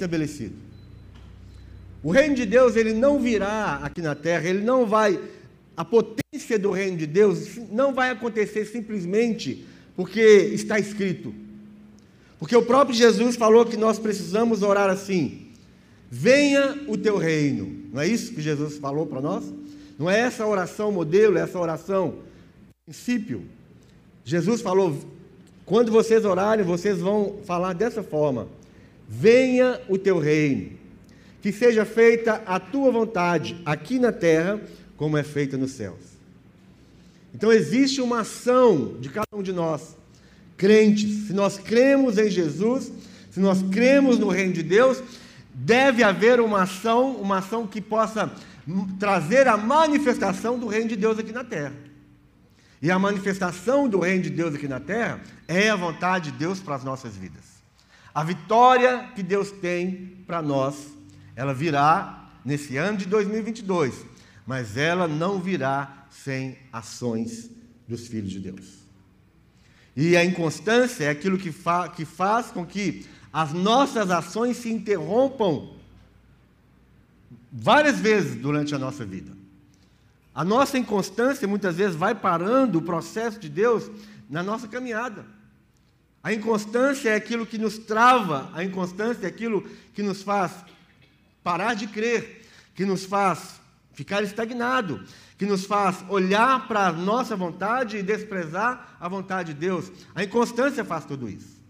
estabelecido. O reino de Deus, ele não virá aqui na terra, ele não vai a potência do reino de Deus não vai acontecer simplesmente porque está escrito. Porque o próprio Jesus falou que nós precisamos orar assim: venha o teu reino. Não é isso que Jesus falou para nós? Não é essa oração modelo, é essa oração princípio. Jesus falou: quando vocês orarem, vocês vão falar dessa forma: venha o teu reino, que seja feita a tua vontade aqui na terra, como é feita nos céus. Então existe uma ação de cada um de nós, crentes. Se nós cremos em Jesus, se nós cremos no reino de Deus, deve haver uma ação, uma ação que possa trazer a manifestação do reino de Deus aqui na terra. E a manifestação do reino de Deus aqui na terra é a vontade de Deus para as nossas vidas. A vitória que Deus tem para nós, ela virá nesse ano de 2022, mas ela não virá sem ações dos filhos de Deus. E a inconstância é aquilo que, fa que faz com que as nossas ações se interrompam várias vezes durante a nossa vida. A nossa inconstância muitas vezes vai parando o processo de Deus na nossa caminhada. A inconstância é aquilo que nos trava, a inconstância é aquilo que nos faz parar de crer, que nos faz ficar estagnado, que nos faz olhar para a nossa vontade e desprezar a vontade de Deus. A inconstância faz tudo isso.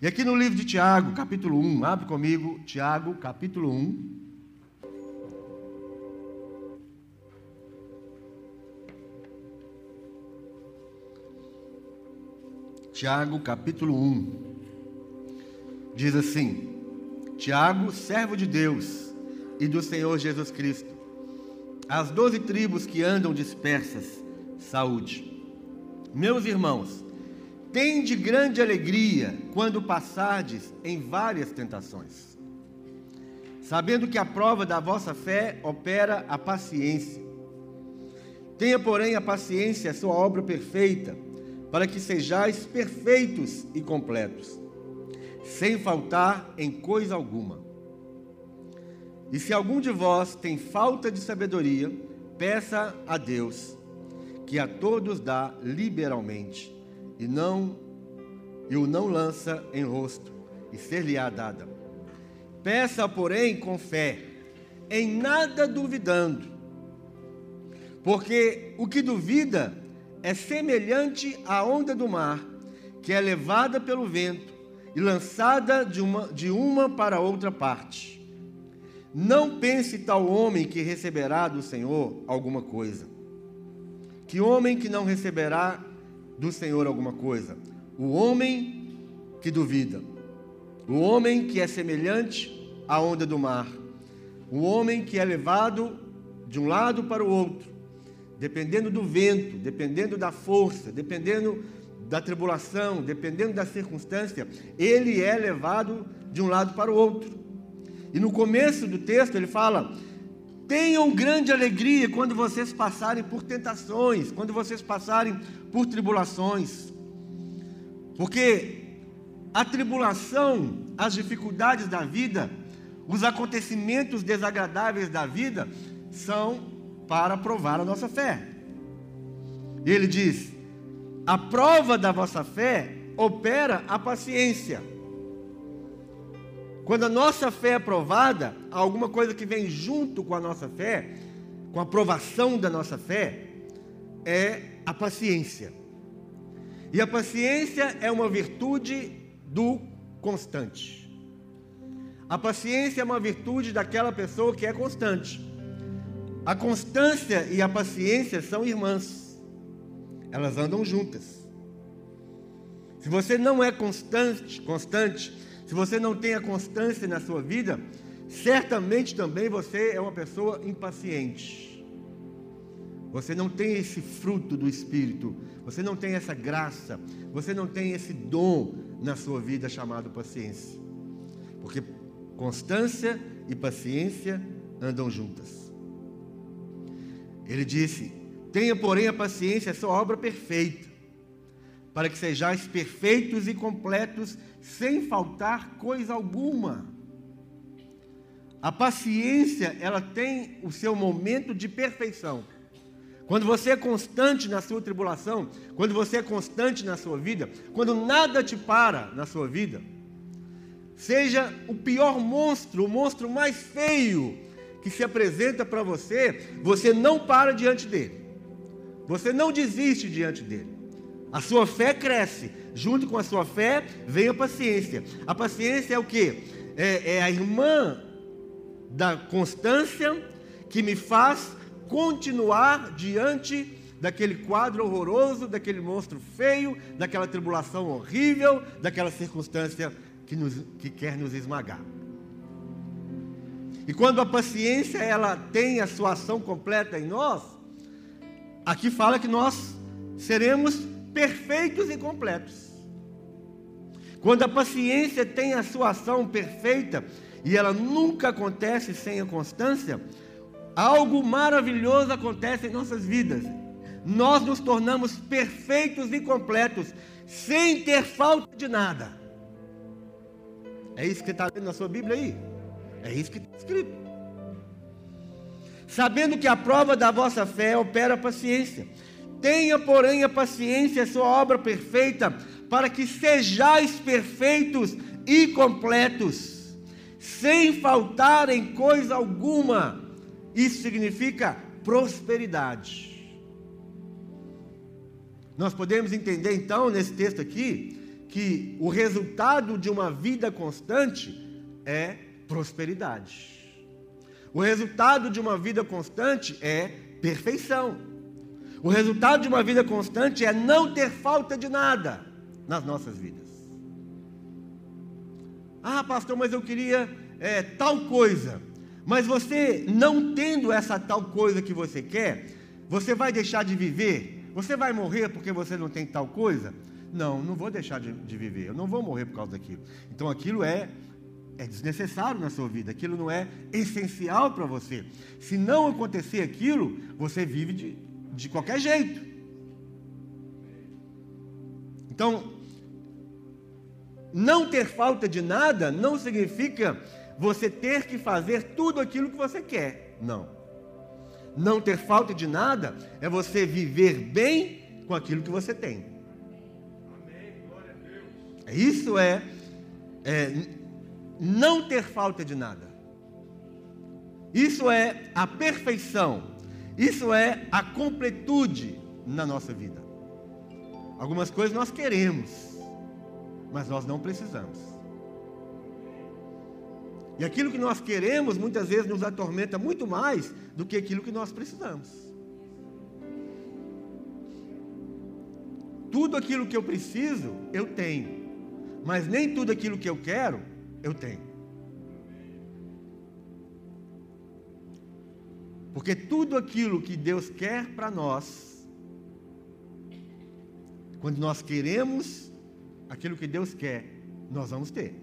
E aqui no livro de Tiago, capítulo 1, abre comigo, Tiago, capítulo 1. Tiago, capítulo 1. Diz assim: Tiago, servo de Deus e do Senhor Jesus Cristo, as doze tribos que andam dispersas, saúde. Meus irmãos, Tende grande alegria quando passardes em várias tentações, sabendo que a prova da vossa fé opera a paciência. Tenha, porém, a paciência a sua obra perfeita, para que sejais perfeitos e completos, sem faltar em coisa alguma. E se algum de vós tem falta de sabedoria, peça a Deus, que a todos dá liberalmente e não e o não lança em rosto, e ser-lhe-á dada. Peça, porém, com fé, em nada duvidando, porque o que duvida é semelhante à onda do mar, que é levada pelo vento e lançada de uma, de uma para outra parte. Não pense tal homem que receberá do Senhor alguma coisa. Que homem que não receberá do Senhor alguma coisa. O homem que duvida, o homem que é semelhante à onda do mar, o homem que é levado de um lado para o outro, dependendo do vento, dependendo da força, dependendo da tribulação, dependendo da circunstância, ele é levado de um lado para o outro. E no começo do texto ele fala: Tenham grande alegria quando vocês passarem por tentações, quando vocês passarem por tribulações. Porque a tribulação, as dificuldades da vida, os acontecimentos desagradáveis da vida são para provar a nossa fé. Ele diz: a prova da vossa fé opera a paciência. Quando a nossa fé é provada, alguma coisa que vem junto com a nossa fé, com a aprovação da nossa fé, é a paciência. E a paciência é uma virtude do constante. A paciência é uma virtude daquela pessoa que é constante. A constância e a paciência são irmãs. Elas andam juntas. Se você não é constante, constante, se você não tem a constância na sua vida, certamente também você é uma pessoa impaciente. Você não tem esse fruto do Espírito, você não tem essa graça, você não tem esse dom na sua vida chamado paciência. Porque constância e paciência andam juntas. Ele disse: Tenha, porém, a paciência, a sua obra perfeita, para que sejais perfeitos e completos, sem faltar coisa alguma. A paciência, ela tem o seu momento de perfeição. Quando você é constante na sua tribulação, quando você é constante na sua vida, quando nada te para na sua vida, seja o pior monstro, o monstro mais feio que se apresenta para você, você não para diante dele. Você não desiste diante dele. A sua fé cresce. Junto com a sua fé vem a paciência. A paciência é o que? É, é a irmã da constância que me faz continuar diante daquele quadro horroroso, daquele monstro feio, daquela tribulação horrível, daquela circunstância que, nos, que quer nos esmagar. E quando a paciência ela tem a sua ação completa em nós, aqui fala que nós seremos perfeitos e completos. Quando a paciência tem a sua ação perfeita e ela nunca acontece sem a constância, algo maravilhoso acontece em nossas vidas. Nós nos tornamos perfeitos e completos, sem ter falta de nada. É isso que está lendo na sua Bíblia aí? É isso que está escrito. Sabendo que a prova da vossa fé opera a paciência. Tenha, porém, a paciência, a sua obra perfeita, para que sejais perfeitos e completos, sem faltar em coisa alguma. Isso significa prosperidade. Nós podemos entender então nesse texto aqui que o resultado de uma vida constante é prosperidade. O resultado de uma vida constante é perfeição. O resultado de uma vida constante é não ter falta de nada nas nossas vidas. Ah, pastor, mas eu queria é, tal coisa. Mas você, não tendo essa tal coisa que você quer, você vai deixar de viver? Você vai morrer porque você não tem tal coisa? Não, não vou deixar de, de viver, eu não vou morrer por causa daquilo. Então aquilo é é desnecessário na sua vida, aquilo não é essencial para você. Se não acontecer aquilo, você vive de, de qualquer jeito. Então, não ter falta de nada não significa você ter que fazer tudo aquilo que você quer. Não. Não ter falta de nada é você viver bem com aquilo que você tem. Isso é, é não ter falta de nada. Isso é a perfeição. Isso é a completude na nossa vida. Algumas coisas nós queremos, mas nós não precisamos. E aquilo que nós queremos muitas vezes nos atormenta muito mais do que aquilo que nós precisamos. Tudo aquilo que eu preciso, eu tenho mas nem tudo aquilo que eu quero, eu tenho. Porque tudo aquilo que Deus quer para nós, quando nós queremos aquilo que Deus quer, nós vamos ter.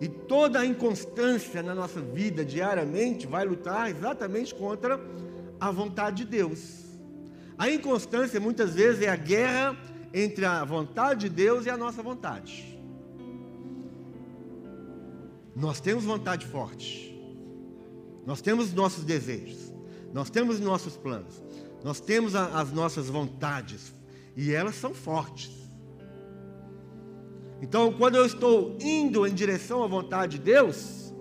E toda a inconstância na nossa vida diariamente vai lutar exatamente contra a vontade de Deus. A inconstância muitas vezes é a guerra entre a vontade de Deus e a nossa vontade. Nós temos vontade forte. Nós temos nossos desejos. Nós temos nossos planos. Nós temos a, as nossas vontades. E elas são fortes. Então, quando eu estou indo em direção à vontade de Deus,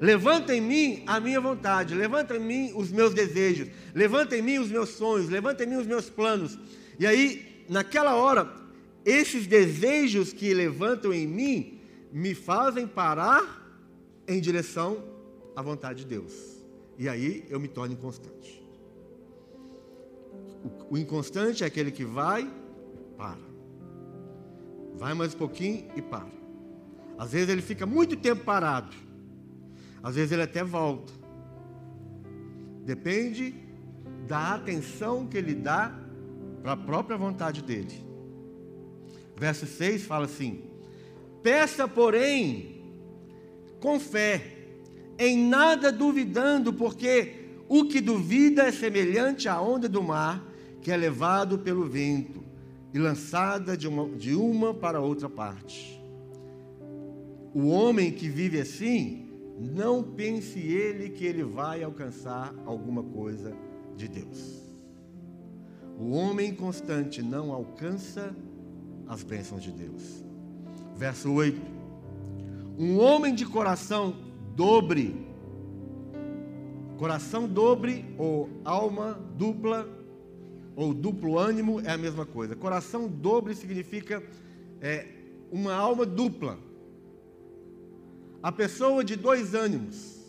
levanta em mim a minha vontade, levanta em mim os meus desejos, levanta em mim os meus sonhos, levanta em mim os meus planos. E aí naquela hora, esses desejos que levantam em mim me fazem parar em direção à vontade de Deus. E aí eu me torno inconstante. O, inconstante é aquele que vai, para. Vai mais um pouquinho e para. Às vezes ele fica muito tempo parado. Às vezes ele até volta. Depende da atenção que ele dá para a própria vontade dele. Verso 6 fala assim: Peça, porém, com fé, em nada duvidando, porque o que duvida é semelhante à onda do mar, que é levado pelo vento e lançada de uma, de uma para outra parte. o homem que vive assim, não pense ele que ele vai alcançar alguma coisa de Deus. O homem constante não alcança as bênçãos de Deus. Verso 8: Um homem de coração dobre, coração dobre ou alma dupla, ou duplo ânimo é a mesma coisa. Coração dobre significa é, uma alma dupla. A pessoa de dois ânimos,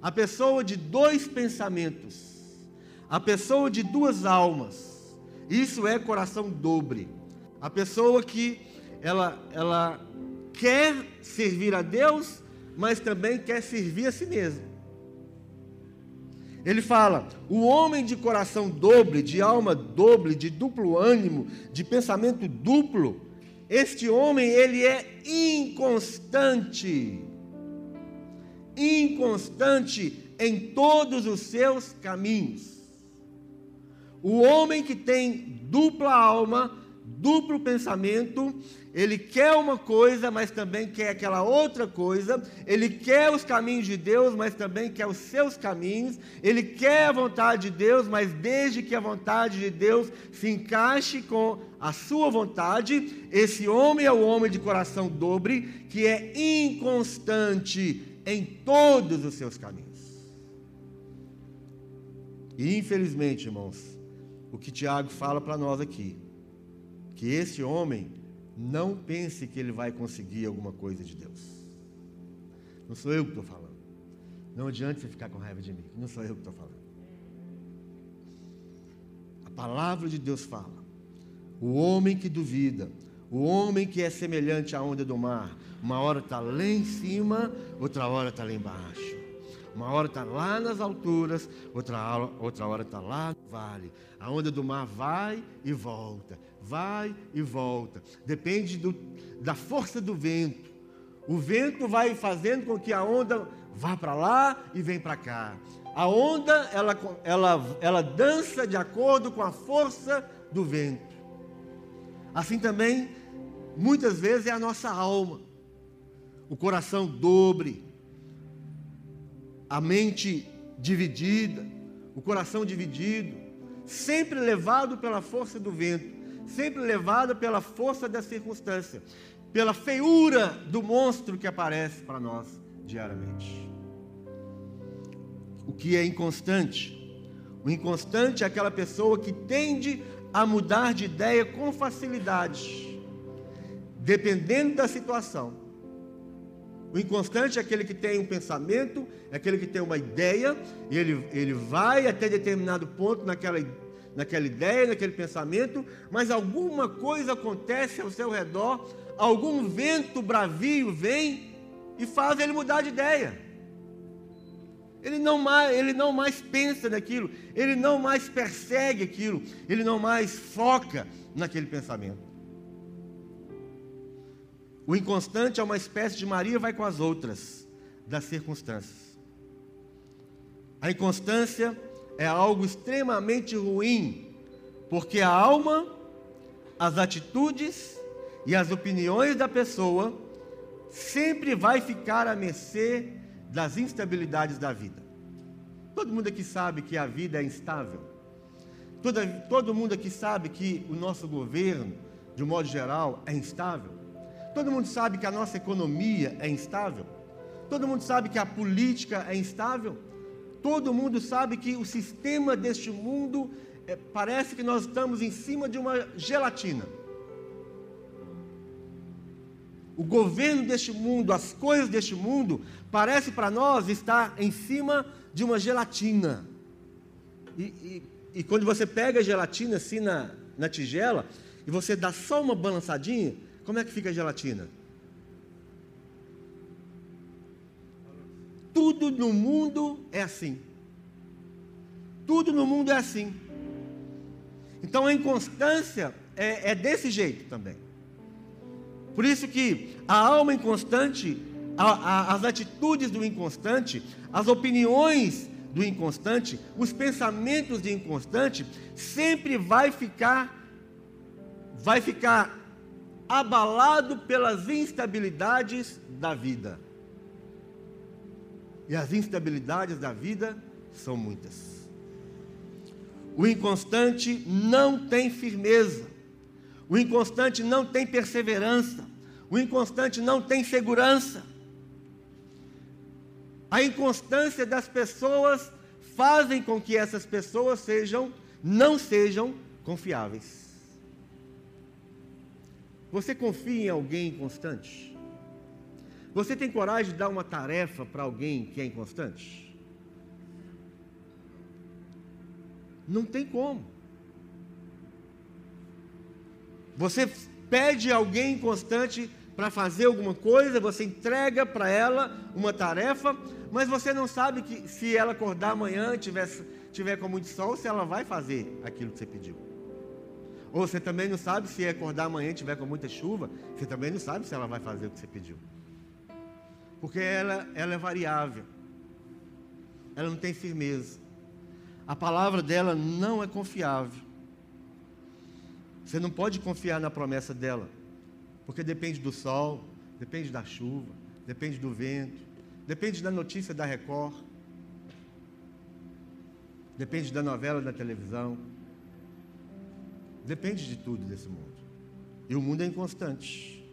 a pessoa de dois pensamentos, a pessoa de duas almas. Isso é coração dobre. A pessoa que ela, ela quer servir a Deus, mas também quer servir a si mesmo. Ele fala: o homem de coração dobre, de alma dobre, de duplo ânimo, de pensamento duplo, este homem ele é inconstante. Inconstante em todos os seus caminhos. O homem que tem dupla alma, duplo pensamento, ele quer uma coisa, mas também quer aquela outra coisa. Ele quer os caminhos de Deus, mas também quer os seus caminhos. Ele quer a vontade de Deus, mas desde que a vontade de Deus se encaixe com a sua vontade, esse homem é o homem de coração dobre, que é inconstante em todos os seus caminhos. E infelizmente, irmãos, o que Tiago fala para nós aqui, que esse homem não pense que ele vai conseguir alguma coisa de Deus. Não sou eu que estou falando. Não adianta você ficar com raiva de mim. Não sou eu que estou falando. A palavra de Deus fala. O homem que duvida, o homem que é semelhante à onda do mar, uma hora está lá em cima, outra hora está lá embaixo. Uma hora está lá nas alturas, outra, outra hora está lá no vale. A onda do mar vai e volta, vai e volta. Depende do, da força do vento. O vento vai fazendo com que a onda vá para lá e vem para cá. A onda, ela, ela, ela dança de acordo com a força do vento. Assim também, muitas vezes, é a nossa alma. O coração dobre, a mente dividida, o coração dividido, sempre levado pela força do vento, sempre levado pela força da circunstância, pela feiura do monstro que aparece para nós diariamente. O que é inconstante? O inconstante é aquela pessoa que tende a mudar de ideia com facilidade, dependendo da situação. O inconstante é aquele que tem um pensamento, é aquele que tem uma ideia, e ele, ele vai até determinado ponto naquela, naquela ideia, naquele pensamento, mas alguma coisa acontece ao seu redor, algum vento bravio vem e faz ele mudar de ideia. Ele não, mais, ele não mais pensa naquilo, ele não mais persegue aquilo, ele não mais foca naquele pensamento. O inconstante é uma espécie de Maria vai com as outras das circunstâncias. A inconstância é algo extremamente ruim, porque a alma, as atitudes e as opiniões da pessoa sempre vai ficar à mercê das instabilidades da vida. Todo mundo aqui sabe que a vida é instável. Todo, todo mundo aqui sabe que o nosso governo, de um modo geral, é instável. Todo mundo sabe que a nossa economia é instável. Todo mundo sabe que a política é instável. Todo mundo sabe que o sistema deste mundo é, parece que nós estamos em cima de uma gelatina. O governo deste mundo, as coisas deste mundo, parece para nós estar em cima de uma gelatina. E, e, e, quando você pega a gelatina assim na, na tigela e você dá só uma balançadinha, como é que fica a gelatina? Tudo no mundo é assim. Tudo no mundo é assim. Então a inconstância é, é desse jeito também. Por isso que a alma inconstante, a, a, as atitudes do inconstante, as opiniões do inconstante, os pensamentos do inconstante, sempre vai ficar, vai ficar abalado pelas instabilidades da vida. E as instabilidades da vida são muitas. O inconstante não tem firmeza. O inconstante não tem perseverança. O inconstante não tem segurança. A inconstância das pessoas fazem com que essas pessoas sejam não sejam confiáveis. Você confia em alguém inconstante? Você tem coragem de dar uma tarefa para alguém que é inconstante? Não tem como. Você pede alguém inconstante para fazer alguma coisa, você entrega para ela uma tarefa, mas você não sabe que se ela acordar amanhã, tiver, tiver com muito sol, se ela vai fazer aquilo que você pediu. Ou você também não sabe se acordar amanhã e tiver com muita chuva, você também não sabe se ela vai fazer o que você pediu. Porque ela, ela é variável. Ela não tem firmeza. A palavra dela não é confiável. Você não pode confiar na promessa dela. Porque depende do sol, depende da chuva, depende do vento, depende da notícia da Record, depende da novela da televisão. Depende de tudo desse mundo. E o mundo é inconstante.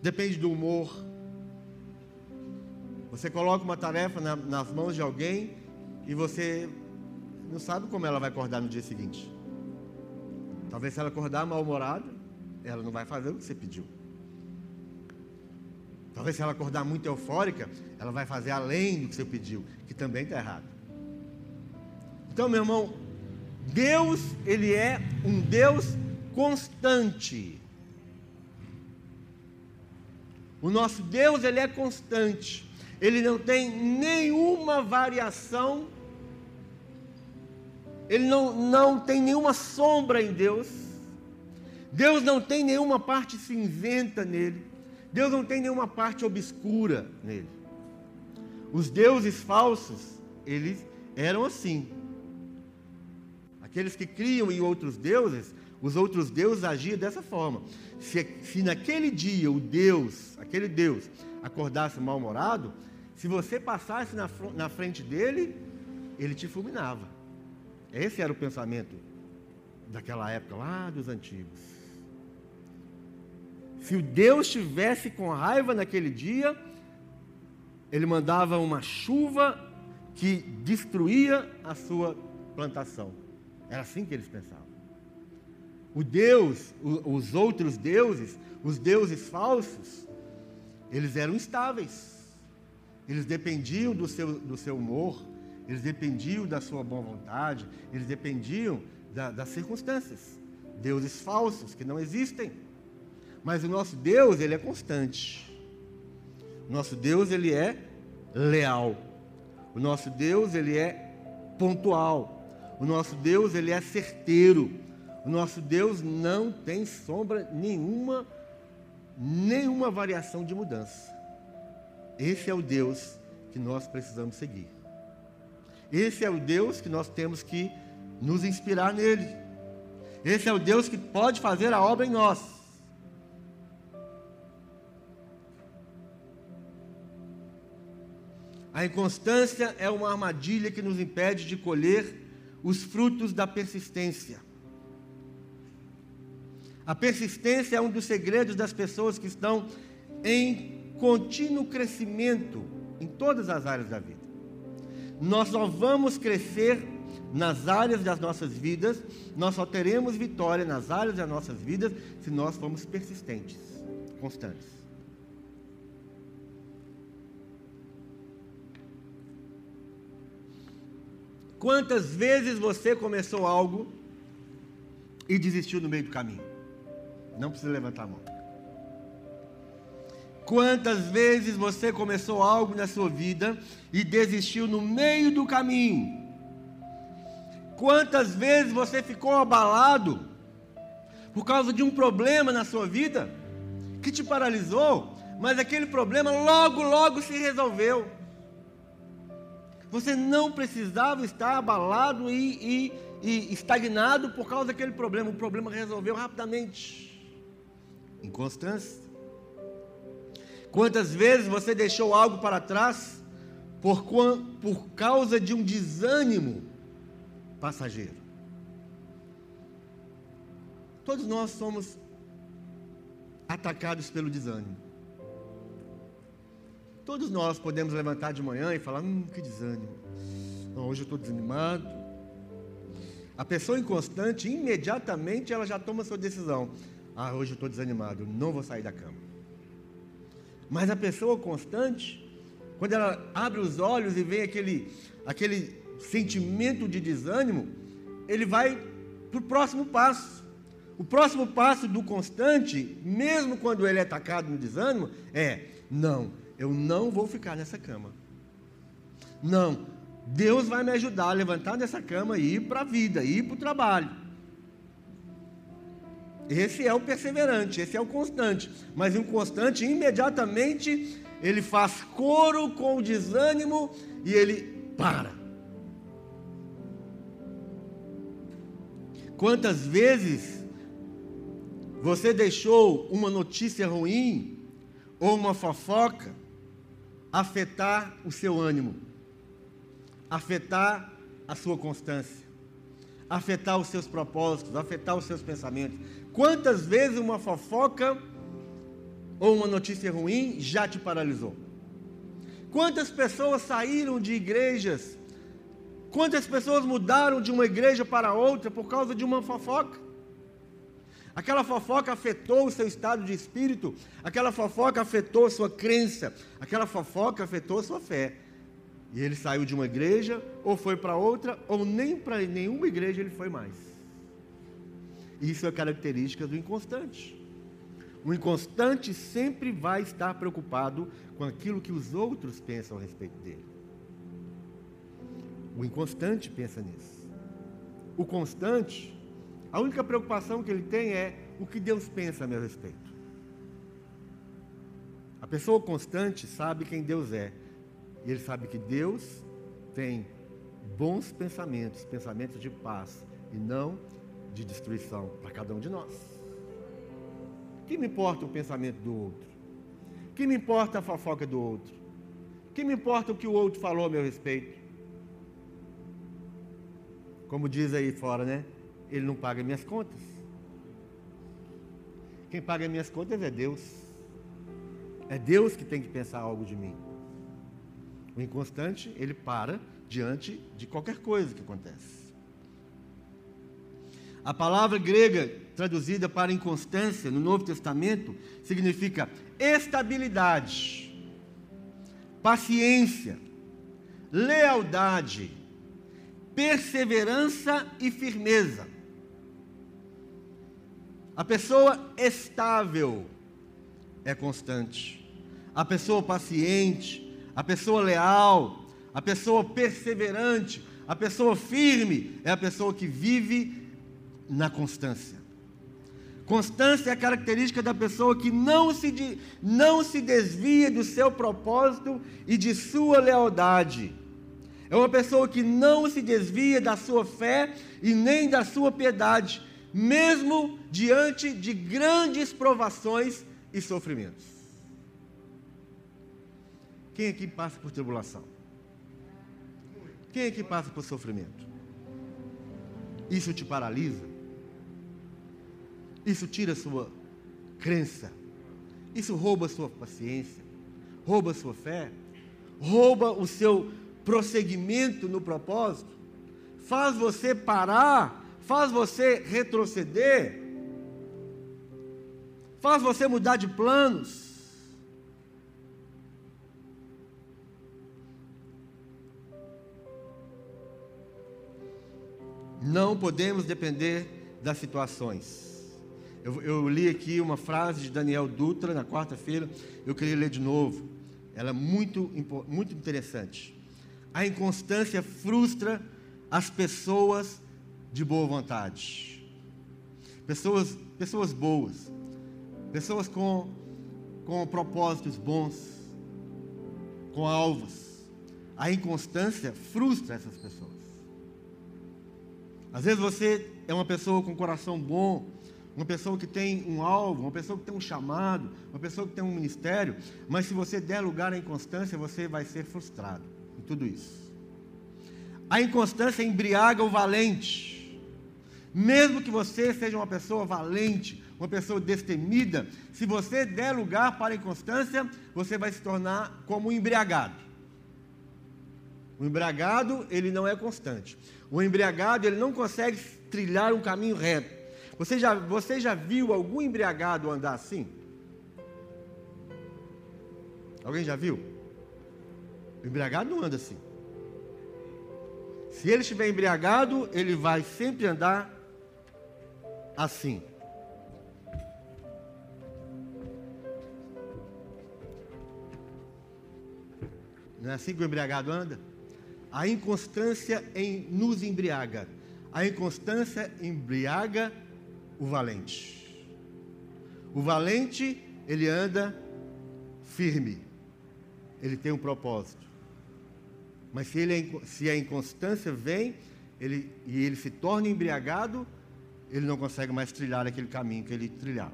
Depende do humor. Você coloca uma tarefa na, nas mãos de alguém e você não sabe como ela vai acordar no dia seguinte. Talvez se ela acordar mal-humorada, ela não vai fazer o que você pediu. Talvez se ela acordar muito eufórica, ela vai fazer além do que você pediu, que também está errado. Então, meu irmão, Deus, ele é um Deus constante. O nosso Deus, ele é constante. Ele não tem nenhuma variação. Ele não, não tem nenhuma sombra em Deus. Deus não tem nenhuma parte cinzenta nele. Deus não tem nenhuma parte obscura nele. Os deuses falsos, eles eram assim. Aqueles que criam em outros deuses, os outros deuses agiam dessa forma. Se, se naquele dia o Deus, aquele Deus, acordasse mal-humorado, se você passasse na, na frente dele, ele te fulminava. Esse era o pensamento daquela época, lá dos antigos. Se o Deus estivesse com raiva naquele dia, ele mandava uma chuva que destruía a sua plantação. Era assim que eles pensavam. O Deus, os outros deuses, os deuses falsos, eles eram instáveis. Eles dependiam do seu, do seu humor, eles dependiam da sua boa vontade, eles dependiam da, das circunstâncias. Deuses falsos que não existem. Mas o nosso Deus, ele é constante. O nosso Deus, ele é leal. O nosso Deus, ele é pontual. O nosso Deus, ele é certeiro. O nosso Deus não tem sombra nenhuma, nenhuma variação de mudança. Esse é o Deus que nós precisamos seguir. Esse é o Deus que nós temos que nos inspirar nele. Esse é o Deus que pode fazer a obra em nós. A inconstância é uma armadilha que nos impede de colher os frutos da persistência. A persistência é um dos segredos das pessoas que estão em contínuo crescimento em todas as áreas da vida. Nós só vamos crescer nas áreas das nossas vidas, nós só teremos vitória nas áreas das nossas vidas se nós formos persistentes, constantes. Quantas vezes você começou algo e desistiu no meio do caminho? Não precisa levantar a mão. Quantas vezes você começou algo na sua vida e desistiu no meio do caminho? Quantas vezes você ficou abalado por causa de um problema na sua vida que te paralisou, mas aquele problema logo, logo se resolveu? Você não precisava estar abalado e, e, e estagnado por causa daquele problema. O problema resolveu rapidamente. Inconstância. Quantas vezes você deixou algo para trás por, por causa de um desânimo passageiro? Todos nós somos atacados pelo desânimo. Todos nós podemos levantar de manhã e falar: hum, que desânimo. Não, hoje eu estou desanimado. A pessoa inconstante, imediatamente ela já toma sua decisão. Ah, hoje eu estou desanimado, não vou sair da cama. Mas a pessoa constante, quando ela abre os olhos e vê aquele, aquele sentimento de desânimo, ele vai para o próximo passo. O próximo passo do constante, mesmo quando ele é atacado no desânimo, é: não, eu não vou ficar nessa cama. Não, Deus vai me ajudar a levantar dessa cama e ir para a vida, ir para o trabalho. Esse é o perseverante, esse é o constante. Mas o inconstante, imediatamente, ele faz coro com o desânimo e ele para. Quantas vezes você deixou uma notícia ruim ou uma fofoca afetar o seu ânimo, afetar a sua constância, afetar os seus propósitos, afetar os seus pensamentos. Quantas vezes uma fofoca ou uma notícia ruim já te paralisou? Quantas pessoas saíram de igrejas? Quantas pessoas mudaram de uma igreja para outra por causa de uma fofoca? Aquela fofoca afetou o seu estado de espírito, aquela fofoca afetou a sua crença, aquela fofoca afetou a sua fé. E ele saiu de uma igreja, ou foi para outra, ou nem para nenhuma igreja ele foi mais. Isso é característica do inconstante. O inconstante sempre vai estar preocupado com aquilo que os outros pensam a respeito dele. O inconstante pensa nisso. O constante a única preocupação que ele tem é o que Deus pensa a meu respeito. A pessoa constante sabe quem Deus é. E ele sabe que Deus tem bons pensamentos, pensamentos de paz e não de destruição para cada um de nós. Que me importa o pensamento do outro? Que me importa a fofoca do outro? Que me importa o que o outro falou a meu respeito? Como diz aí fora, né? Ele não paga minhas contas. Quem paga minhas contas é Deus. É Deus que tem que pensar algo de mim. O inconstante, ele para diante de qualquer coisa que acontece. A palavra grega traduzida para inconstância no Novo Testamento significa estabilidade, paciência, lealdade, perseverança e firmeza. A pessoa estável é constante. A pessoa paciente, a pessoa leal, a pessoa perseverante, a pessoa firme é a pessoa que vive na constância. Constância é a característica da pessoa que não se, não se desvia do seu propósito e de sua lealdade. É uma pessoa que não se desvia da sua fé e nem da sua piedade mesmo diante de grandes provações e sofrimentos. Quem aqui passa por tribulação? Quem aqui passa por sofrimento? Isso te paralisa? Isso tira sua crença? Isso rouba sua paciência? Rouba sua fé? Rouba o seu prosseguimento no propósito? Faz você parar faz você retroceder, faz você mudar de planos. Não podemos depender das situações. Eu, eu, li aqui uma frase de Daniel Dutra na quarta-feira, eu queria ler de novo. Ela é muito, muito interessante. A inconstância frustra as pessoas de boa vontade. Pessoas, pessoas boas. Pessoas com, com propósitos bons, com alvos. A inconstância frustra essas pessoas. Às vezes você é uma pessoa com coração bom, uma pessoa que tem um alvo, uma pessoa que tem um chamado, uma pessoa que tem um ministério, mas se você der lugar à inconstância, você vai ser frustrado em tudo isso. A inconstância embriaga o valente. Mesmo que você seja uma pessoa valente, uma pessoa destemida, se você der lugar para a inconstância, você vai se tornar como um embriagado. O embriagado, ele não é constante. O embriagado, ele não consegue trilhar um caminho reto. Você já, você já viu algum embriagado andar assim? Alguém já viu? O embriagado não anda assim. Se ele estiver embriagado, ele vai sempre andar assim. Não é assim que o embriagado anda? A inconstância em, nos embriaga. A inconstância embriaga o valente. O valente, ele anda firme. Ele tem um propósito. Mas se, ele é, se a inconstância vem ele, e ele se torna embriagado, ele não consegue mais trilhar aquele caminho que ele trilhava.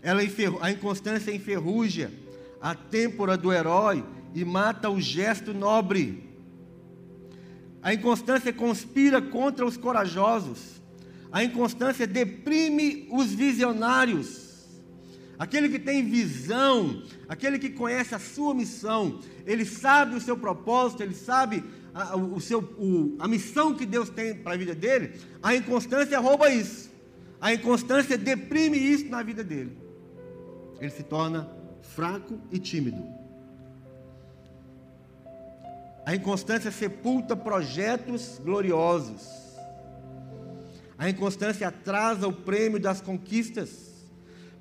Ela a inconstância enferruja a têmpora do herói e mata o gesto nobre. A inconstância conspira contra os corajosos. A inconstância deprime os visionários. Aquele que tem visão, aquele que conhece a sua missão, ele sabe o seu propósito, ele sabe a, o seu, o, a missão que Deus tem para a vida dele. A inconstância rouba isso. A inconstância deprime isso na vida dele. Ele se torna fraco e tímido. A inconstância sepulta projetos gloriosos. A inconstância atrasa o prêmio das conquistas,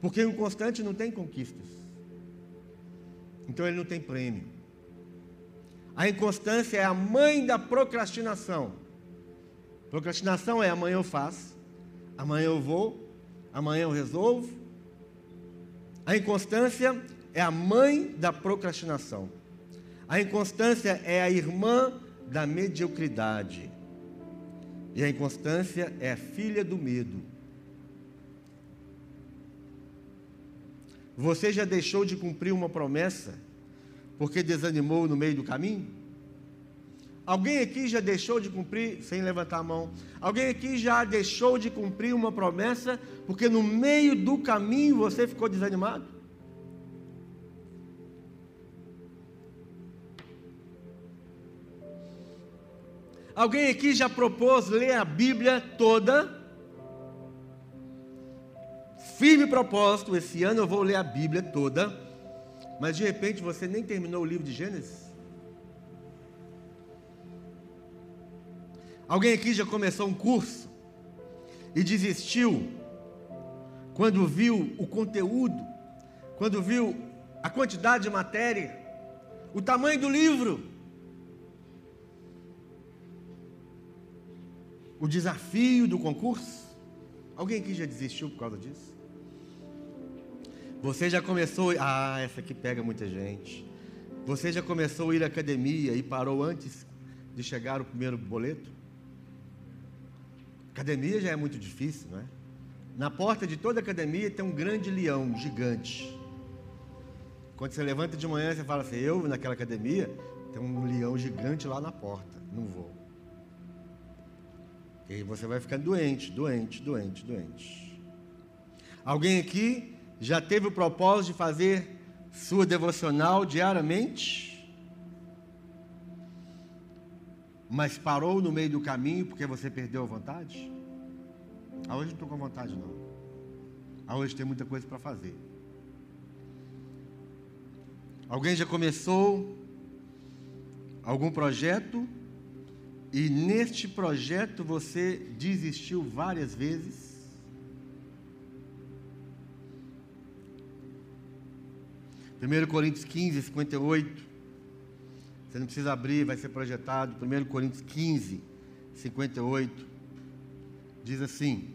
porque o inconstante não tem conquistas. Então ele não tem prêmio. A inconstância é a mãe da procrastinação. Procrastinação é amanhã eu faço, amanhã eu vou, amanhã eu resolvo. A inconstância é a mãe da procrastinação. A inconstância é a irmã da mediocridade. E a inconstância é a filha do medo. Você já deixou de cumprir uma promessa porque desanimou no meio do caminho? Alguém aqui já deixou de cumprir, sem levantar a mão, alguém aqui já deixou de cumprir uma promessa porque no meio do caminho você ficou desanimado? Alguém aqui já propôs ler a Bíblia toda? Firme propósito, esse ano eu vou ler a Bíblia toda, mas de repente você nem terminou o livro de Gênesis? Alguém aqui já começou um curso e desistiu quando viu o conteúdo, quando viu a quantidade de matéria, o tamanho do livro? o desafio do concurso? Alguém aqui já desistiu por causa disso? Você já começou. Ah, essa aqui pega muita gente. Você já começou a ir à academia e parou antes de chegar o primeiro boleto? Academia já é muito difícil, não é? Na porta de toda academia tem um grande leão, gigante. Quando você levanta de manhã, você fala assim: Eu, naquela academia, tem um leão gigante lá na porta, não vou. E você vai ficando doente, doente, doente, doente. Alguém aqui já teve o propósito de fazer sua devocional diariamente? Mas parou no meio do caminho porque você perdeu a vontade? Ah, hoje não estou com vontade não. Ah, hoje tem muita coisa para fazer. Alguém já começou algum projeto e neste projeto você desistiu várias vezes? Primeiro Coríntios 15, 58. Você não precisa abrir, vai ser projetado. 1 Coríntios 15, 58. Diz assim: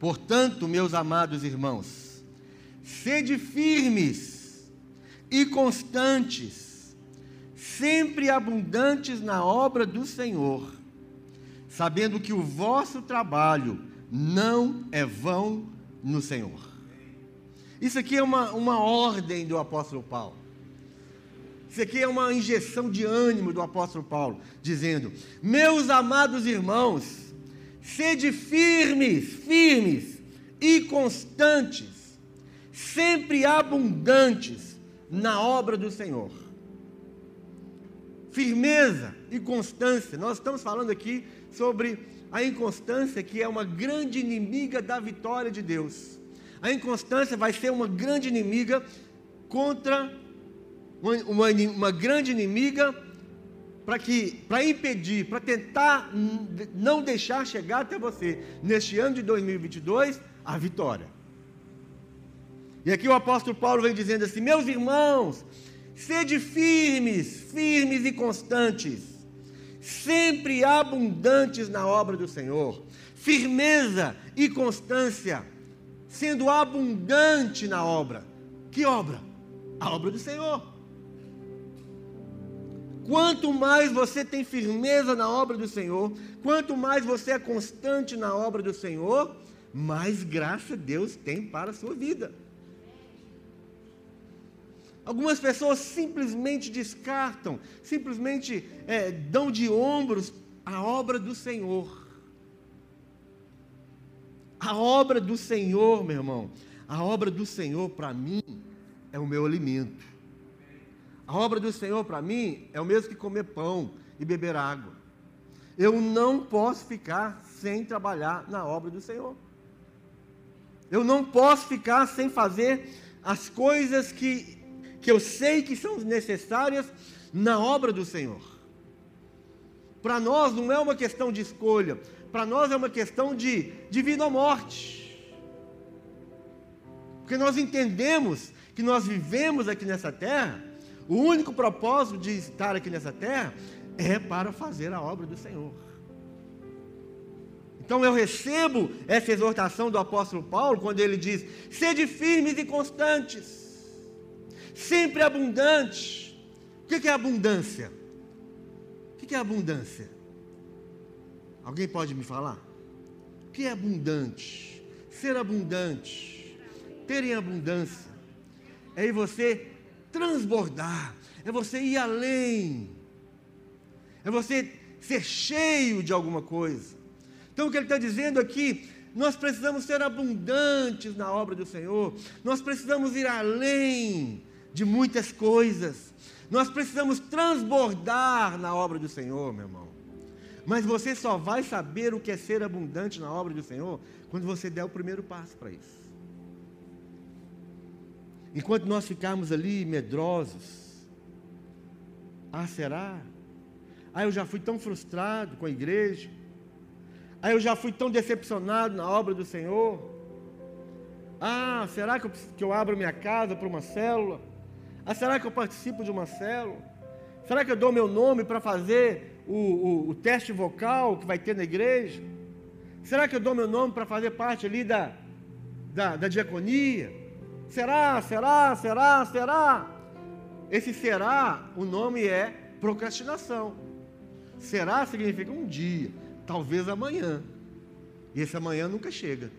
Portanto, meus amados irmãos, sede firmes e constantes sempre abundantes na obra do Senhor, sabendo que o vosso trabalho não é vão no Senhor. Isso aqui é uma, uma ordem do apóstolo Paulo. Isso aqui é uma injeção de ânimo do apóstolo Paulo, dizendo: Meus amados irmãos, sede firmes, firmes e constantes, sempre abundantes na obra do Senhor. Firmeza e constância. Nós estamos falando aqui sobre a inconstância, que é uma grande inimiga da vitória de Deus. A inconstância vai ser uma grande inimiga contra uma, uma, uma grande inimiga para que para impedir, para tentar não deixar chegar até você neste ano de 2022 a vitória. E aqui o apóstolo Paulo vem dizendo assim: "Meus irmãos, sede firmes, firmes e constantes, sempre abundantes na obra do Senhor, firmeza e constância, sendo abundante na obra. Que obra? A obra do Senhor. Quanto mais você tem firmeza na obra do Senhor, quanto mais você é constante na obra do Senhor, mais graça Deus tem para a sua vida. Algumas pessoas simplesmente descartam, simplesmente é, dão de ombros a obra do Senhor. A obra do Senhor, meu irmão, a obra do Senhor para mim é o meu alimento. A obra do Senhor para mim é o mesmo que comer pão e beber água. Eu não posso ficar sem trabalhar na obra do Senhor. Eu não posso ficar sem fazer as coisas que que eu sei que são necessárias na obra do Senhor. Para nós não é uma questão de escolha, para nós é uma questão de, de vida ou morte. Porque nós entendemos que nós vivemos aqui nessa terra, o único propósito de estar aqui nessa terra é para fazer a obra do Senhor. Então eu recebo essa exortação do apóstolo Paulo quando ele diz: sede firmes e constantes sempre abundante. O que é abundância? O que é abundância? Alguém pode me falar? O que é abundante? Ser abundante, ter em abundância, é você transbordar, é você ir além, é você ser cheio de alguma coisa. Então o que ele está dizendo aqui nós precisamos ser abundantes na obra do Senhor, nós precisamos ir além de muitas coisas. Nós precisamos transbordar na obra do Senhor, meu irmão. Mas você só vai saber o que é ser abundante na obra do Senhor quando você der o primeiro passo para isso. Enquanto nós ficarmos ali medrosos, ah, será? Ah, eu já fui tão frustrado com a igreja. Ah, eu já fui tão decepcionado na obra do Senhor. Ah, será que eu, que eu abro minha casa para uma célula? Ah, será que eu participo de uma célula? Será que eu dou meu nome para fazer o, o, o, teste vocal que vai ter na igreja? Será que eu dou meu nome para fazer parte ali da, da, da diaconia? Será, será, será, será? Esse será, o nome é procrastinação. Será significa um dia, talvez amanhã. E esse amanhã nunca chega.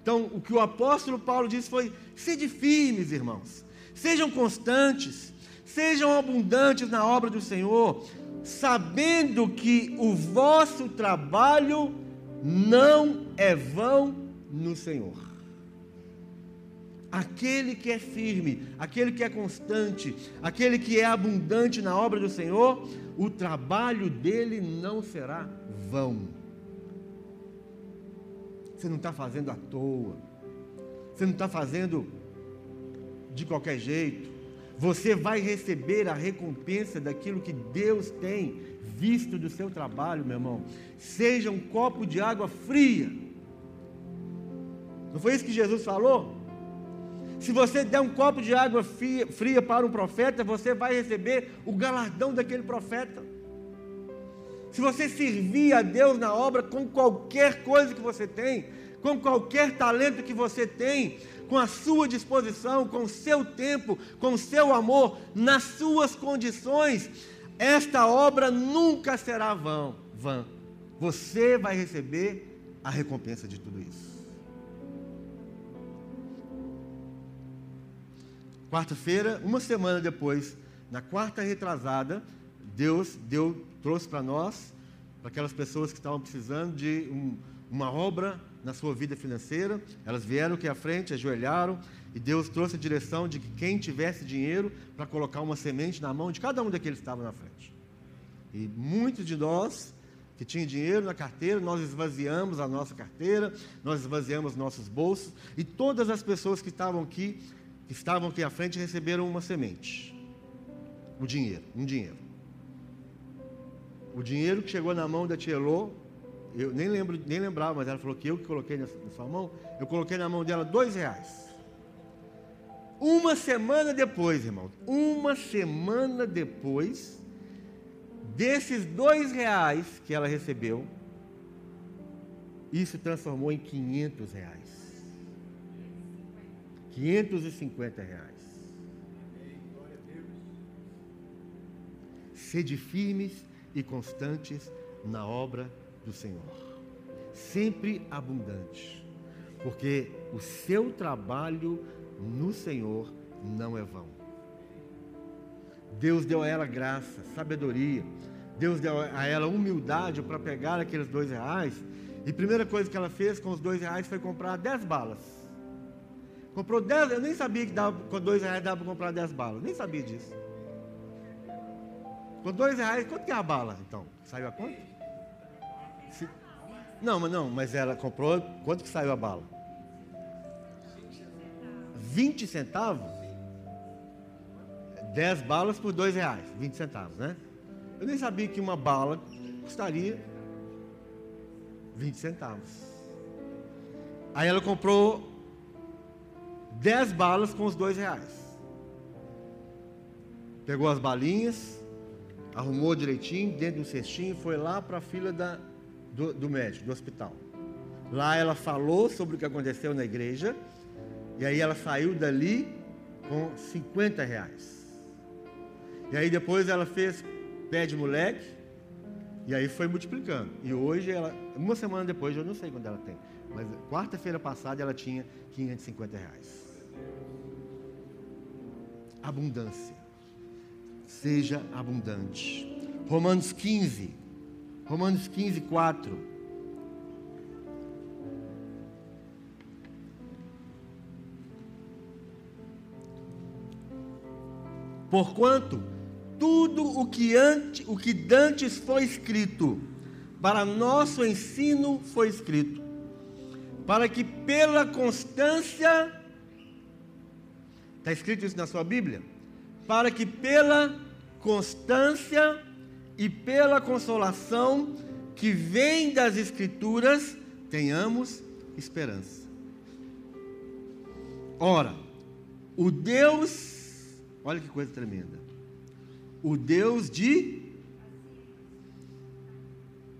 Então, o que o apóstolo Paulo disse foi: sede firmes, irmãos, sejam constantes, sejam abundantes na obra do Senhor, sabendo que o vosso trabalho não é vão no Senhor. Aquele que é firme, aquele que é constante, aquele que é abundante na obra do Senhor, o trabalho dele não será vão. Você não está fazendo à toa. Você não está fazendo de qualquer jeito. Você vai receber a recompensa daquilo que Deus tem visto do seu trabalho, meu irmão. Seja um copo de água fria. Não foi isso que Jesus falou? Se você der um copo de água fria para um profeta, você vai receber o galardão daquele profeta. Se você servir a Deus na obra com qualquer coisa que você tem, com qualquer talento que você tem, com a sua disposição, com o seu tempo, com o seu amor, nas suas condições, esta obra nunca será vã. vã. Você vai receber a recompensa de tudo isso. Quarta-feira, uma semana depois, na quarta retrasada, Deus deu, trouxe para nós, para aquelas pessoas que estavam precisando de um, uma obra na sua vida financeira, elas vieram aqui à frente, ajoelharam, e Deus trouxe a direção de que quem tivesse dinheiro para colocar uma semente na mão de cada um daqueles que estavam na frente. E muitos de nós que tinham dinheiro na carteira, nós esvaziamos a nossa carteira, nós esvaziamos nossos bolsos, e todas as pessoas que estavam aqui que estavam aqui à frente receberam uma semente. O dinheiro, um dinheiro. O dinheiro que chegou na mão da tia eu nem, lembro, nem lembrava, mas ela falou que eu que coloquei na, na sua mão, eu coloquei na mão dela dois reais. Uma semana depois, irmão, uma semana depois, desses dois reais que ela recebeu, isso transformou em 500 reais. 550 reais. Sede firmes e constantes na obra do Senhor, sempre abundante, porque o seu trabalho no Senhor não é vão. Deus deu a ela graça, sabedoria, Deus deu a ela humildade para pegar aqueles dois reais, e a primeira coisa que ela fez com os dois reais foi comprar dez balas. Comprou 10, eu nem sabia que dava, com dois reais dava para comprar 10 balas, nem sabia disso. Com dois reais, quanto que é a bala, então? Saiu a quanto? Se... Não, mas não, mas ela comprou, quanto que saiu a bala? 20 centavos? 10 balas por dois reais, 20 centavos, né? Eu nem sabia que uma bala custaria 20 centavos. Aí ela comprou dez balas com os dois reais. Pegou as balinhas, arrumou direitinho, dentro do cestinho, foi lá para a fila da, do, do médico, do hospital. Lá ela falou sobre o que aconteceu na igreja, e aí ela saiu dali com 50 reais. E aí depois ela fez pé de moleque, e aí foi multiplicando. E hoje ela, uma semana depois, eu não sei quando ela tem, mas quarta-feira passada ela tinha 550 reais abundância. Seja abundante. Romanos 15. Romanos 15, 4. Porquanto tudo o que antes, o que dantes foi escrito, para nosso ensino foi escrito, para que pela constância Está escrito isso na sua Bíblia? Para que pela constância e pela consolação que vem das Escrituras tenhamos esperança. Ora, o Deus, olha que coisa tremenda, o Deus de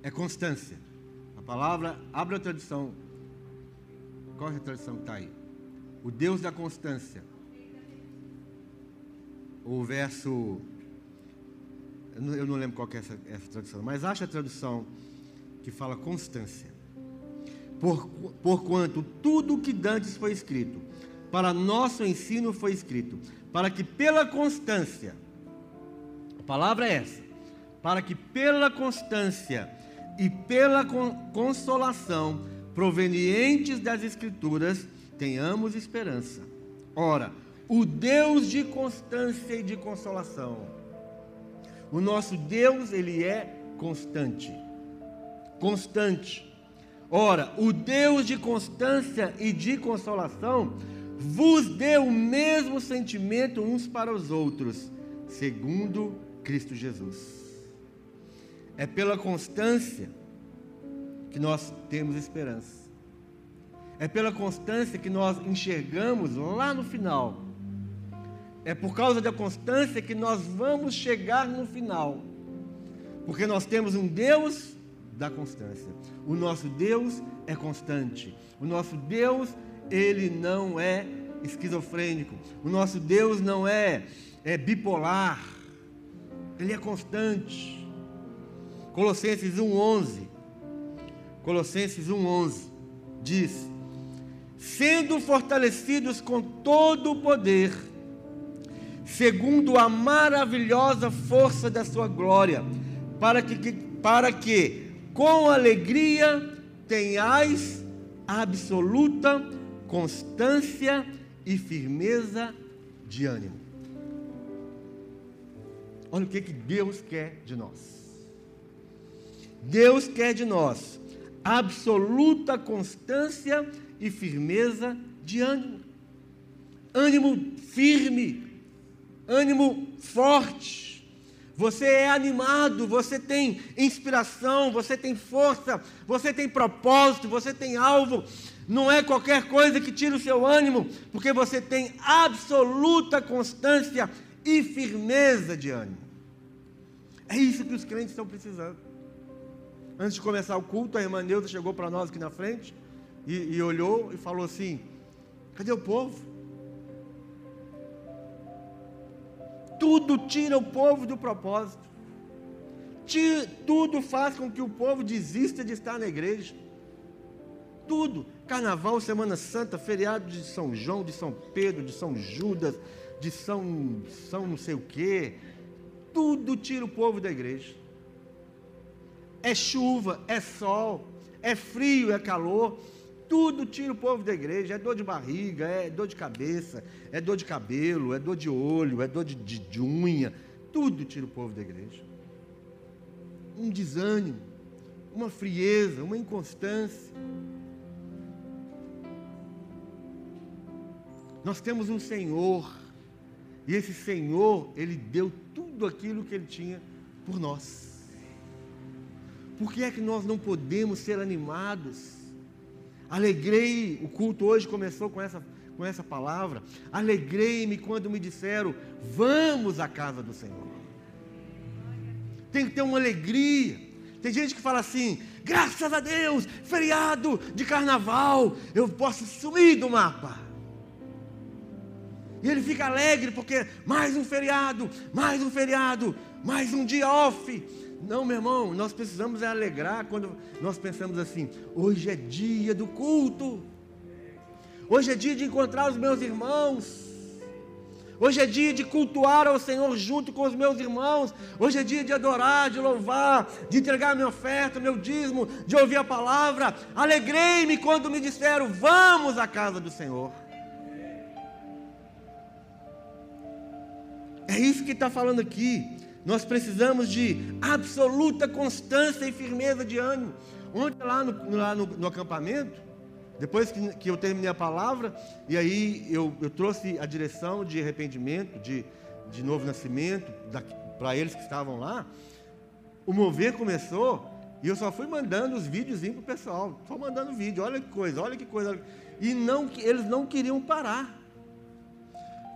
é constância. A palavra, abre a tradução. Qual é a tradução que está aí? O Deus da constância o verso. Eu não lembro qual é essa, essa tradução, mas acha a tradução que fala constância. Por, porquanto tudo que dantes foi escrito, para nosso ensino foi escrito, para que pela constância, a palavra é essa, para que pela constância e pela consolação provenientes das Escrituras tenhamos esperança. Ora, o Deus de constância e de consolação. O nosso Deus, ele é constante. Constante. Ora, o Deus de constância e de consolação vos deu o mesmo sentimento uns para os outros, segundo Cristo Jesus. É pela constância que nós temos esperança. É pela constância que nós enxergamos lá no final é por causa da constância que nós vamos chegar no final. Porque nós temos um Deus da constância. O nosso Deus é constante. O nosso Deus, ele não é esquizofrênico. O nosso Deus não é, é bipolar. Ele é constante. Colossenses 1:11. Colossenses 1,11 diz: Sendo fortalecidos com todo o poder, segundo a maravilhosa força da sua glória, para que, para que com alegria tenhais absoluta constância e firmeza de ânimo. Olha o que, que Deus quer de nós. Deus quer de nós absoluta constância e firmeza de ânimo. Ânimo firme, ânimo forte. Você é animado, você tem inspiração, você tem força, você tem propósito, você tem alvo. Não é qualquer coisa que tira o seu ânimo, porque você tem absoluta constância e firmeza de ânimo. É isso que os crentes estão precisando. Antes de começar o culto, a irmã Neuza chegou para nós aqui na frente e, e olhou e falou assim: cadê o povo? Tudo tira o povo do propósito. Tudo faz com que o povo desista de estar na igreja. Tudo. Carnaval, Semana Santa, feriado de São João, de São Pedro, de São Judas, de São, São não sei o quê. Tudo tira o povo da igreja. É chuva, é sol, é frio, é calor. Tudo tira o povo da igreja. É dor de barriga, é dor de cabeça, é dor de cabelo, é dor de olho, é dor de, de, de unha. Tudo tira o povo da igreja. Um desânimo, uma frieza, uma inconstância. Nós temos um Senhor, e esse Senhor, Ele deu tudo aquilo que Ele tinha por nós. Por que é que nós não podemos ser animados? Alegrei, o culto hoje começou com essa, com essa palavra. Alegrei-me quando me disseram: Vamos à casa do Senhor. Tem que ter uma alegria. Tem gente que fala assim: Graças a Deus, feriado de carnaval, eu posso sumir do mapa. E ele fica alegre porque mais um feriado, mais um feriado, mais um dia off. Não, meu irmão, nós precisamos alegrar quando nós pensamos assim: hoje é dia do culto, hoje é dia de encontrar os meus irmãos. Hoje é dia de cultuar ao Senhor junto com os meus irmãos. Hoje é dia de adorar, de louvar, de entregar minha oferta, meu dízimo, de ouvir a palavra. Alegrei-me quando me disseram: Vamos à casa do Senhor. É isso que está falando aqui. Nós precisamos de absoluta constância e firmeza de ânimo. Ontem, lá no, lá no, no acampamento, depois que, que, eu terminei a palavra, e aí eu, eu trouxe a direção de arrependimento, de, de novo nascimento, para eles que estavam lá, o mover começou e eu só fui mandando os vídeos para o pessoal, só mandando vídeo, olha que coisa, olha que coisa. E não, eles não queriam parar.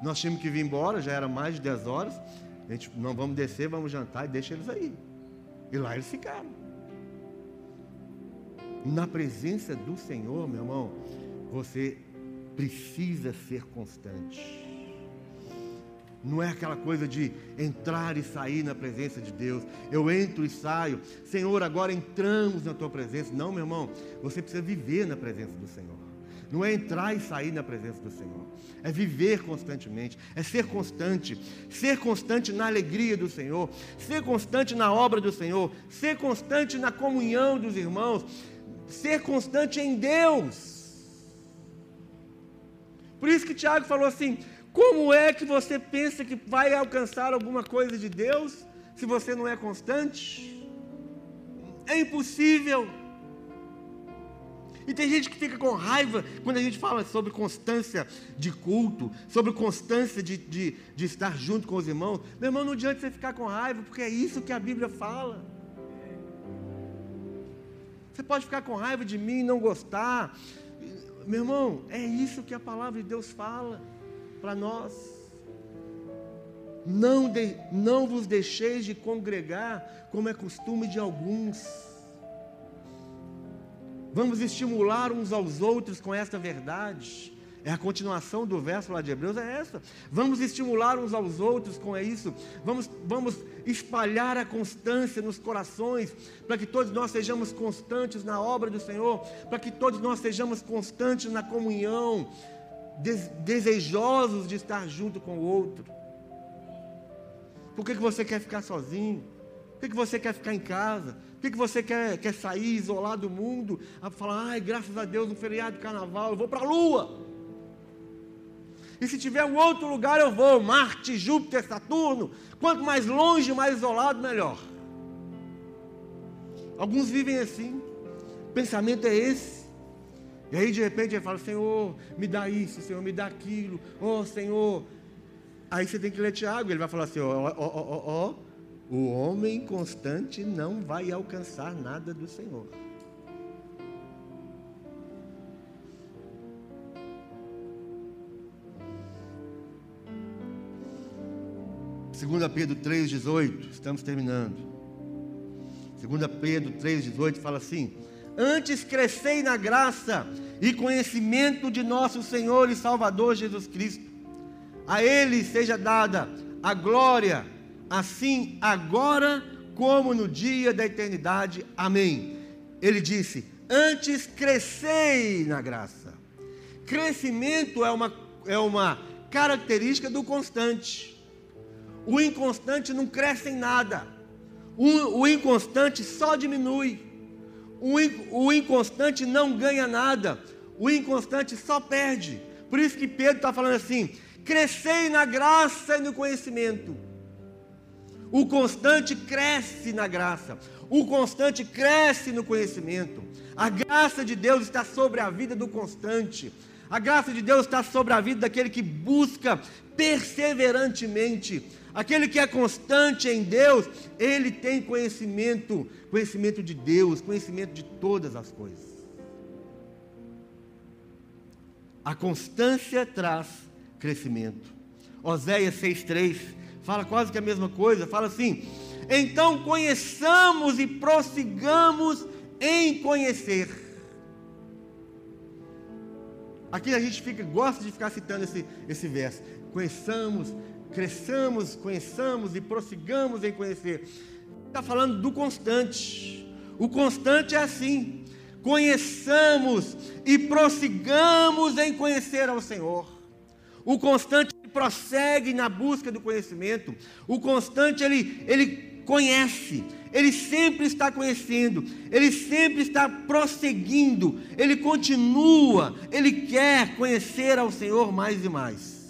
Nós tínhamos que vir embora, já era mais de 10 horas. Gente, não vamos descer, vamos jantar e deixa eles aí. E lá eles ficaram. Na presença do Senhor, meu irmão, você precisa ser constante. Não é aquela coisa de entrar e sair na presença de Deus. Eu entro e saio. Senhor, agora entramos na tua presença. Não, meu irmão. Você precisa viver na presença do Senhor. Não é entrar e sair na presença do Senhor é viver constantemente, é ser constante, ser constante na alegria do Senhor, ser constante na obra do Senhor, ser constante na comunhão dos irmãos, ser constante em Deus. Por isso que Tiago falou assim: como é que você pensa que vai alcançar alguma coisa de Deus se você não é constante? É impossível. E tem gente que fica com raiva quando a gente fala sobre constância de culto, sobre constância de, de, de estar junto com os irmãos. Meu irmão, não adianta você ficar com raiva, porque é isso que a Bíblia fala. Você pode ficar com raiva de mim e não gostar. Meu irmão, é isso que a palavra de Deus fala para nós. Não, de, não vos deixeis de congregar, como é costume de alguns Vamos estimular uns aos outros com esta verdade. É a continuação do verso lá de Hebreus, é essa. Vamos estimular uns aos outros com isso. Vamos, vamos espalhar a constância nos corações, para que todos nós sejamos constantes na obra do Senhor, para que todos nós sejamos constantes na comunhão, des, desejosos de estar junto com o outro. Por que, que você quer ficar sozinho? Por que, você quer ficar em casa? Por que, você quer, quer sair, isolar do mundo? A falar, ai, graças a Deus, no feriado de carnaval, eu vou para a lua. E se tiver um outro lugar, eu vou. Marte, Júpiter, Saturno. Quanto mais longe, mais isolado, melhor. Alguns vivem assim. O pensamento é esse. E aí, de repente, ele fala: Senhor, me dá isso, Senhor, me dá aquilo. Oh, Senhor. Aí você tem que ler Tiago. Ele vai falar assim: Ó, ó, ó, ó. O homem constante não vai alcançar nada do Senhor. 2 Pedro 3,18, estamos terminando. 2 Pedro 3,18 fala assim: Antes crescei na graça e conhecimento de nosso Senhor e Salvador Jesus Cristo. A Ele seja dada a glória, assim agora como no dia da eternidade. Amém. Ele disse: Antes crescei na graça. Crescimento é uma, é uma característica do constante. O inconstante não cresce em nada. O, o inconstante só diminui. O, o inconstante não ganha nada. O inconstante só perde. Por isso que Pedro está falando assim: crescei na graça e no conhecimento. O constante cresce na graça. O constante cresce no conhecimento. A graça de Deus está sobre a vida do constante. A graça de Deus está sobre a vida daquele que busca perseverantemente Aquele que é constante em Deus, ele tem conhecimento, conhecimento de Deus, conhecimento de todas as coisas. A constância traz crescimento. Oséias 6,3 fala quase que a mesma coisa, fala assim: então conheçamos e prossigamos em conhecer. Aqui a gente fica, gosta de ficar citando esse, esse verso. Conheçamos, cresçamos, conheçamos e prossigamos em conhecer. Está falando do constante. O constante é assim: conheçamos e prossigamos em conhecer ao Senhor. O constante prossegue na busca do conhecimento. O constante ele, ele conhece, ele sempre está conhecendo, ele sempre está prosseguindo, ele continua, ele quer conhecer ao Senhor mais e mais.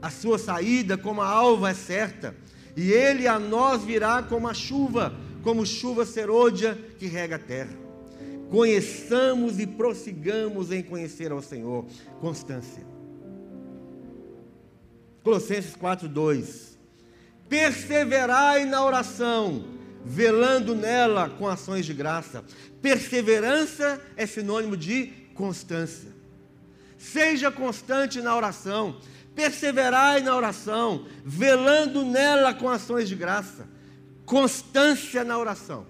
a sua saída como a alva é certa, e ele a nós virá como a chuva, como chuva serôdia que rega a terra. Conheçamos e prossigamos em conhecer ao Senhor. Constância. Colossenses 4:2. Perseverai na oração, velando nela com ações de graça. Perseverança é sinônimo de constância. Seja constante na oração perseverai na oração, velando nela com ações de graça, constância na oração.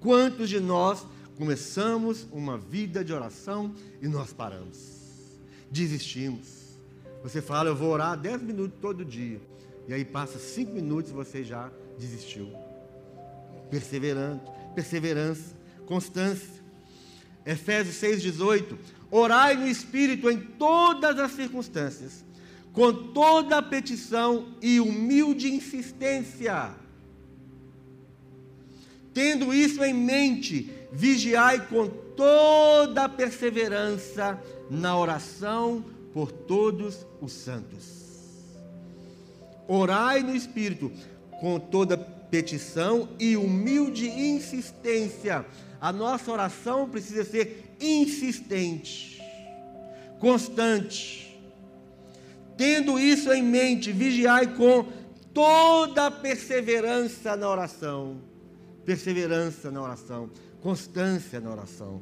Quantos de nós começamos uma vida de oração e nós paramos? Desistimos. Você fala, eu vou orar 10 minutos todo dia. E aí passa 5 minutos e você já desistiu. Perseverante, perseverança, constância. Efésios 6,18. Orai no Espírito em todas as circunstâncias, com toda a petição e humilde insistência. Tendo isso em mente, vigiai com toda perseverança na oração por todos os santos. Orai no Espírito com toda petição e humilde insistência. A nossa oração precisa ser insistente, constante. Tendo isso em mente, vigiai com toda perseverança na oração. Perseverança na oração, constância na oração.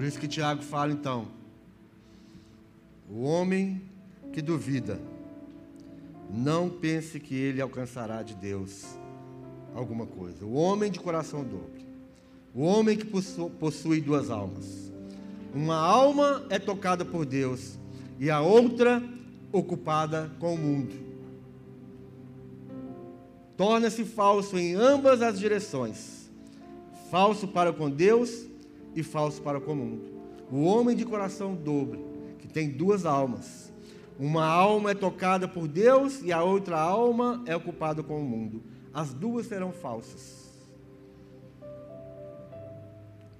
Por isso que Tiago fala então: o homem que duvida, não pense que ele alcançará de Deus alguma coisa. O homem de coração dobre, o homem que possui duas almas. Uma alma é tocada por Deus e a outra ocupada com o mundo. Torna-se falso em ambas as direções: falso para com Deus e falso para com o mundo. O homem de coração dobre, que tem duas almas, uma alma é tocada por Deus e a outra alma é ocupada com o mundo. As duas serão falsas.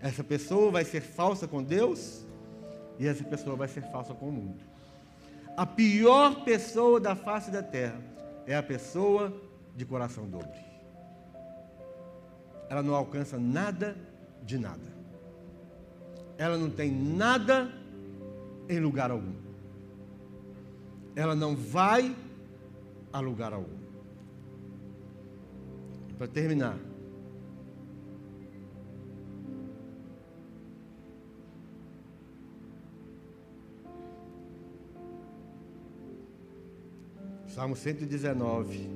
Essa pessoa vai ser falsa com Deus e essa pessoa vai ser falsa com o mundo. A pior pessoa da face da terra é a pessoa de coração dobre. Ela não alcança nada de nada. Ela não tem nada em lugar algum ela não vai a lugar algum. Para terminar, Salmo 119.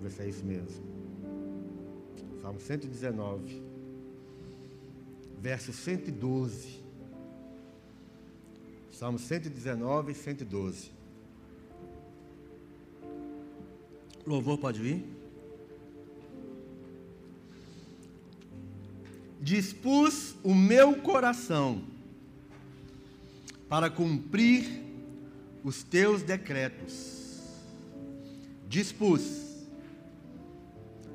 Vai ser isso mesmo. Salmo 119, verso 112. Salmo 119 e 112. Louvor pode vir? Dispus o meu coração para cumprir os teus decretos. Dispus.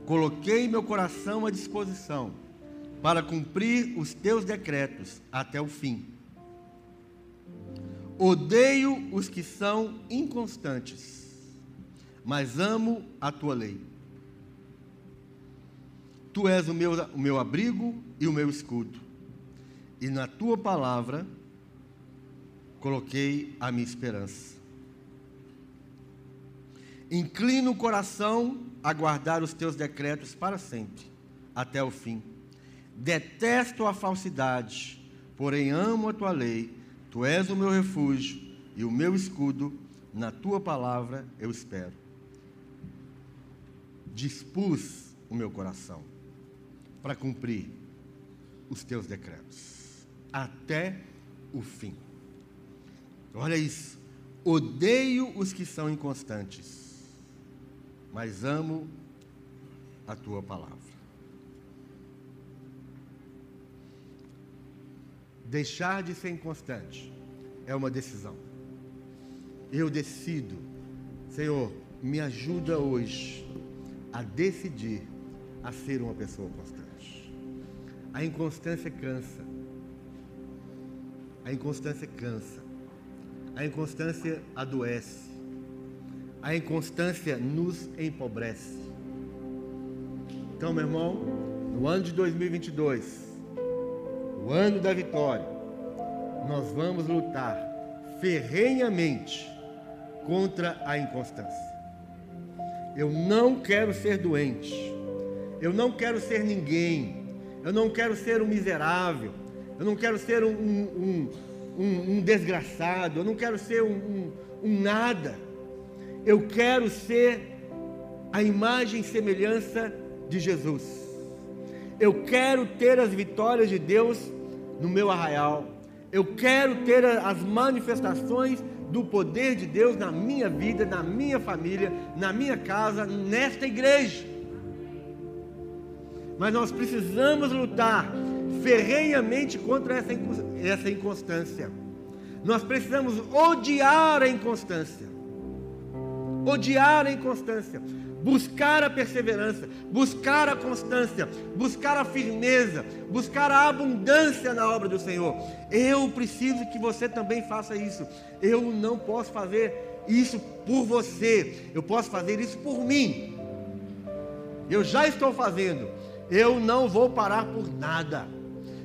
Coloquei meu coração à disposição para cumprir os teus decretos até o fim. Odeio os que são inconstantes, mas amo a tua lei. Tu és o meu, o meu abrigo e o meu escudo, e na tua palavra coloquei a minha esperança. Inclino o coração a guardar os teus decretos para sempre, até o fim. Detesto a falsidade, porém amo a tua lei Tu és o meu refúgio e o meu escudo, na tua palavra eu espero. Dispus o meu coração para cumprir os teus decretos até o fim. Olha isso. Odeio os que são inconstantes, mas amo a tua palavra. Deixar de ser inconstante é uma decisão. Eu decido, Senhor, me ajuda hoje a decidir a ser uma pessoa constante. A inconstância cansa. A inconstância cansa. A inconstância adoece. A inconstância nos empobrece. Então, meu irmão, no ano de 2022, ano da vitória, nós vamos lutar ferrenhamente contra a inconstância. Eu não quero ser doente, eu não quero ser ninguém, eu não quero ser um miserável, eu não quero ser um, um, um, um desgraçado, eu não quero ser um nada. Eu quero ser a imagem e semelhança de Jesus. Eu quero ter as vitórias de Deus no meu arraial. Eu quero ter as manifestações do poder de Deus na minha vida, na minha família, na minha casa, nesta igreja. Mas nós precisamos lutar ferrenhamente contra essa, essa inconstância. Nós precisamos odiar a inconstância. Odiar a inconstância buscar a perseverança, buscar a constância, buscar a firmeza, buscar a abundância na obra do Senhor. Eu preciso que você também faça isso. Eu não posso fazer isso por você, eu posso fazer isso por mim. Eu já estou fazendo. Eu não vou parar por nada.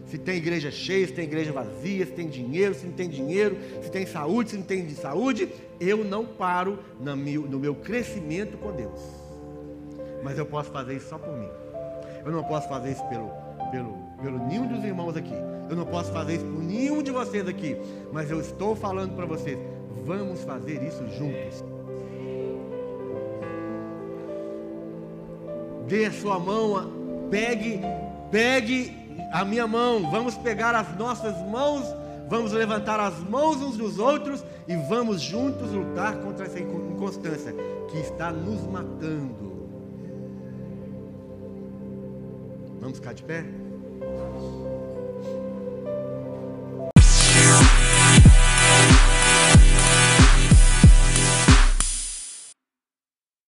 Se tem igreja cheia, se tem igreja vazia, se tem dinheiro, se não tem dinheiro, se tem saúde, se não tem de saúde, eu não paro no meu crescimento com Deus mas eu posso fazer isso só por mim. Eu não posso fazer isso pelo, pelo, pelo nenhum dos irmãos aqui. Eu não posso fazer isso por nenhum de vocês aqui. Mas eu estou falando para vocês: vamos fazer isso juntos. Dê a sua mão, pegue, pegue a minha mão. Vamos pegar as nossas mãos, vamos levantar as mãos uns dos outros e vamos juntos lutar contra essa inconstância que está nos matando. Vamos ficar de pé?